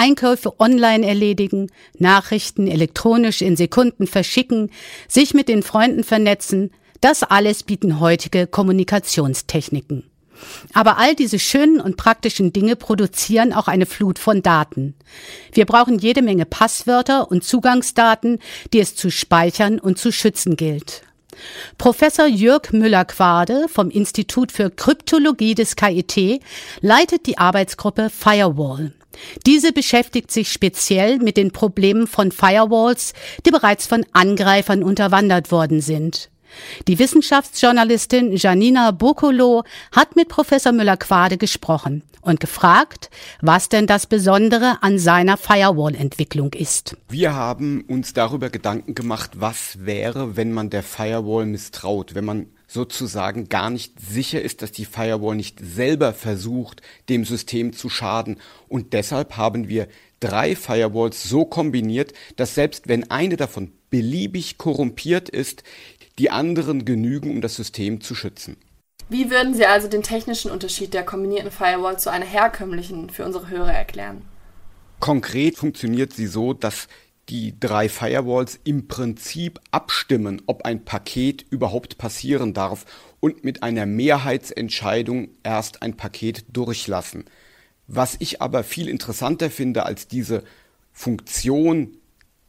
Einkäufe online erledigen, Nachrichten elektronisch in Sekunden verschicken, sich mit den Freunden vernetzen, das alles bieten heutige Kommunikationstechniken. Aber all diese schönen und praktischen Dinge produzieren auch eine Flut von Daten. Wir brauchen jede Menge Passwörter und Zugangsdaten, die es zu speichern und zu schützen gilt. Professor Jörg Müller-Quade vom Institut für Kryptologie des KIT leitet die Arbeitsgruppe Firewall. Diese beschäftigt sich speziell mit den Problemen von Firewalls, die bereits von Angreifern unterwandert worden sind. Die Wissenschaftsjournalistin Janina Bokolo hat mit Professor Müller-Quade gesprochen und gefragt, was denn das Besondere an seiner Firewall-Entwicklung ist. Wir haben uns darüber Gedanken gemacht, was wäre, wenn man der Firewall misstraut, wenn man sozusagen gar nicht sicher ist, dass die Firewall nicht selber versucht, dem System zu schaden. Und deshalb haben wir drei Firewalls so kombiniert, dass selbst wenn eine davon beliebig korrumpiert ist, die anderen genügen, um das System zu schützen. Wie würden Sie also den technischen Unterschied der kombinierten Firewall zu einer herkömmlichen für unsere Hörer erklären? Konkret funktioniert sie so, dass die drei Firewalls im Prinzip abstimmen, ob ein Paket überhaupt passieren darf und mit einer Mehrheitsentscheidung erst ein Paket durchlassen. Was ich aber viel interessanter finde als diese Funktion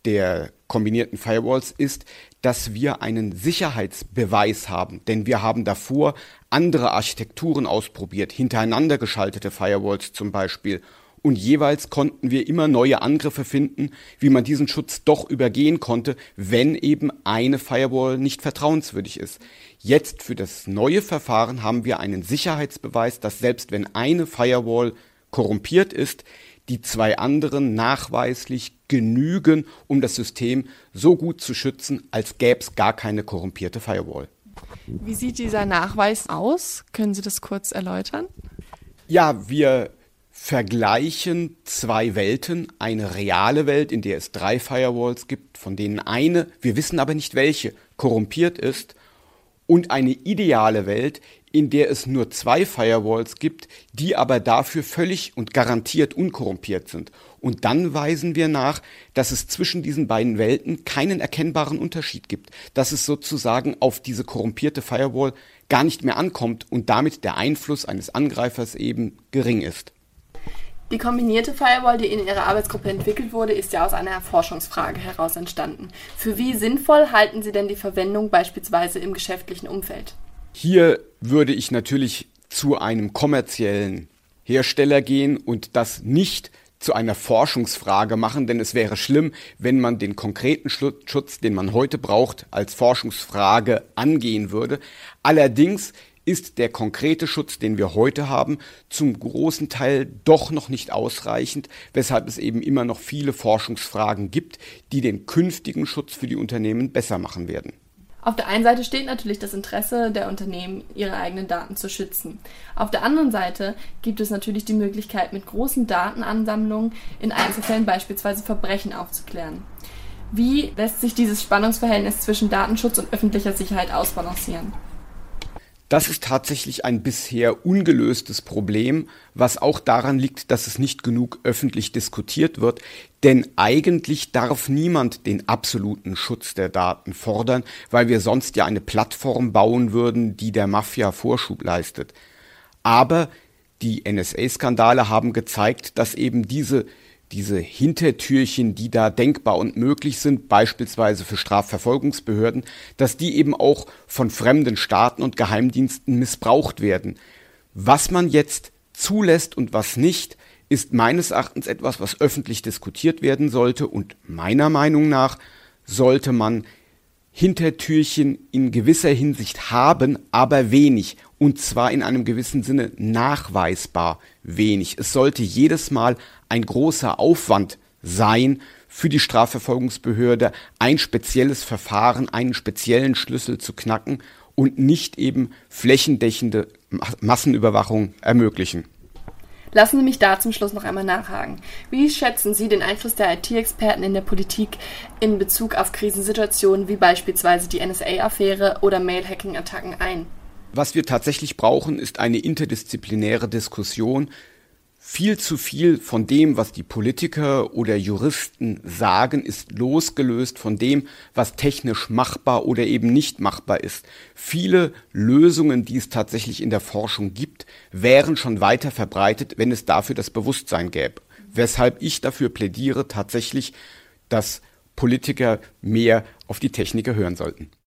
der kombinierten Firewalls ist, dass wir einen Sicherheitsbeweis haben. Denn wir haben davor andere Architekturen ausprobiert, hintereinander geschaltete Firewalls zum Beispiel. Und jeweils konnten wir immer neue Angriffe finden, wie man diesen Schutz doch übergehen konnte, wenn eben eine Firewall nicht vertrauenswürdig ist. Jetzt für das neue Verfahren haben wir einen Sicherheitsbeweis, dass selbst wenn eine Firewall korrumpiert ist, die zwei anderen nachweislich genügen, um das System so gut zu schützen, als gäbe es gar keine korrumpierte Firewall. Wie sieht dieser Nachweis aus? Können Sie das kurz erläutern? Ja, wir vergleichen zwei Welten. Eine reale Welt, in der es drei Firewalls gibt, von denen eine, wir wissen aber nicht welche, korrumpiert ist, und eine ideale Welt, in der es nur zwei Firewalls gibt, die aber dafür völlig und garantiert unkorrumpiert sind. Und dann weisen wir nach, dass es zwischen diesen beiden Welten keinen erkennbaren Unterschied gibt, dass es sozusagen auf diese korrumpierte Firewall gar nicht mehr ankommt und damit der Einfluss eines Angreifers eben gering ist. Die kombinierte Firewall, die in Ihrer Arbeitsgruppe entwickelt wurde, ist ja aus einer Forschungsfrage heraus entstanden. Für wie sinnvoll halten Sie denn die Verwendung beispielsweise im geschäftlichen Umfeld? Hier würde ich natürlich zu einem kommerziellen Hersteller gehen und das nicht zu einer Forschungsfrage machen, denn es wäre schlimm, wenn man den konkreten Schutz, den man heute braucht, als Forschungsfrage angehen würde. Allerdings ist der konkrete Schutz, den wir heute haben, zum großen Teil doch noch nicht ausreichend, weshalb es eben immer noch viele Forschungsfragen gibt, die den künftigen Schutz für die Unternehmen besser machen werden. Auf der einen Seite steht natürlich das Interesse der Unternehmen, ihre eigenen Daten zu schützen. Auf der anderen Seite gibt es natürlich die Möglichkeit, mit großen Datenansammlungen in Einzelfällen beispielsweise Verbrechen aufzuklären. Wie lässt sich dieses Spannungsverhältnis zwischen Datenschutz und öffentlicher Sicherheit ausbalancieren? Das ist tatsächlich ein bisher ungelöstes Problem, was auch daran liegt, dass es nicht genug öffentlich diskutiert wird. Denn eigentlich darf niemand den absoluten Schutz der Daten fordern, weil wir sonst ja eine Plattform bauen würden, die der Mafia Vorschub leistet. Aber die NSA-Skandale haben gezeigt, dass eben diese diese Hintertürchen, die da denkbar und möglich sind, beispielsweise für Strafverfolgungsbehörden, dass die eben auch von fremden Staaten und Geheimdiensten missbraucht werden. Was man jetzt zulässt und was nicht, ist meines Erachtens etwas, was öffentlich diskutiert werden sollte und meiner Meinung nach sollte man Hintertürchen in gewisser Hinsicht haben, aber wenig. Und zwar in einem gewissen Sinne nachweisbar wenig. Es sollte jedes Mal ein großer Aufwand sein, für die Strafverfolgungsbehörde ein spezielles Verfahren, einen speziellen Schlüssel zu knacken und nicht eben flächendeckende Massenüberwachung ermöglichen. Lassen Sie mich da zum Schluss noch einmal nachhaken. Wie schätzen Sie den Einfluss der IT-Experten in der Politik in Bezug auf Krisensituationen wie beispielsweise die NSA-Affäre oder Mail-Hacking-Attacken ein? Was wir tatsächlich brauchen, ist eine interdisziplinäre Diskussion Viel zu viel von dem, was die Politiker oder Juristen sagen, ist losgelöst von dem, was technisch machbar oder eben nicht machbar ist. Viele Lösungen, die es tatsächlich in der Forschung gibt, wären schon weiter verbreitet, wenn es dafür das Bewusstsein gäbe. Weshalb ich dafür plädiere, tatsächlich, dass Politiker mehr auf die Techniker hören sollten.